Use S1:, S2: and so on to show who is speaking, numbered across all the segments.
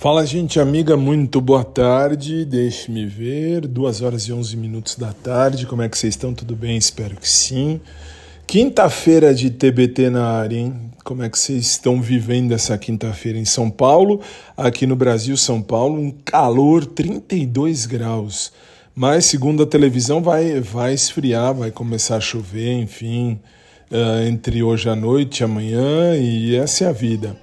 S1: Fala, gente amiga, muito boa tarde. Deixe-me ver, 2 horas e 11 minutos da tarde. Como é que vocês estão? Tudo bem? Espero que sim. Quinta-feira de TBT na área, hein? Como é que vocês estão vivendo essa quinta-feira em São Paulo? Aqui no Brasil, São Paulo, um calor 32 graus. Mas, segundo a televisão, vai, vai esfriar, vai começar a chover, enfim, uh, entre hoje à noite e amanhã, e essa é a vida.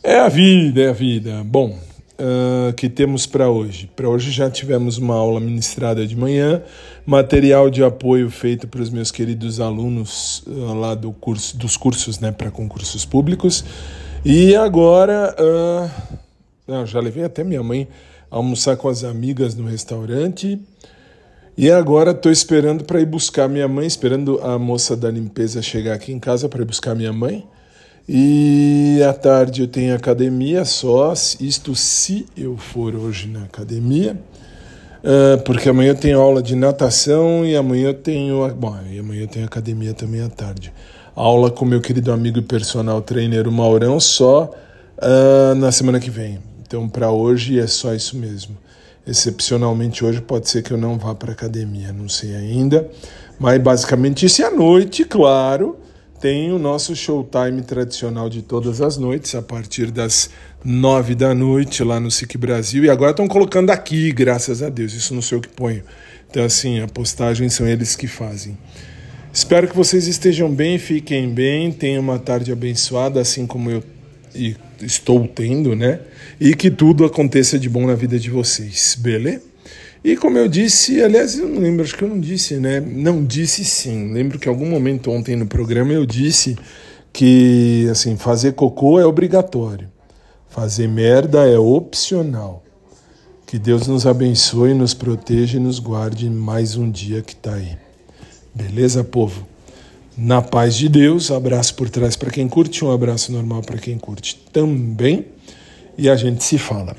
S1: É a vida, é a vida. Bom, uh, que temos para hoje? Para hoje já tivemos uma aula ministrada de manhã, material de apoio feito para os meus queridos alunos uh, lá do curso, dos cursos né, para concursos públicos. E agora, uh, já levei até minha mãe almoçar com as amigas no restaurante. E agora estou esperando para ir buscar minha mãe, esperando a moça da limpeza chegar aqui em casa para ir buscar minha mãe. E à tarde eu tenho academia só, isto se eu for hoje na academia, uh, porque amanhã eu tenho aula de natação e amanhã eu tenho. Bom, e amanhã eu tenho academia também à tarde. Aula com meu querido amigo e personal trainer, Maurão, só uh, na semana que vem. Então, para hoje é só isso mesmo. Excepcionalmente, hoje pode ser que eu não vá para academia, não sei ainda. Mas basicamente isso é à noite, claro tem o nosso showtime tradicional de todas as noites, a partir das nove da noite lá no SIC Brasil. E agora estão colocando aqui, graças a Deus, isso não sei o que ponho. Então, assim, a postagem são eles que fazem. Espero que vocês estejam bem, fiquem bem, tenham uma tarde abençoada, assim como eu estou tendo, né? E que tudo aconteça de bom na vida de vocês, beleza? E como eu disse, aliás, eu não lembro, acho que eu não disse, né? Não disse sim. Lembro que em algum momento ontem no programa eu disse que assim, fazer cocô é obrigatório. Fazer merda é opcional. Que Deus nos abençoe, nos proteja e nos guarde mais um dia que está aí. Beleza, povo? Na paz de Deus, abraço por trás para quem curte, um abraço normal para quem curte também. E a gente se fala.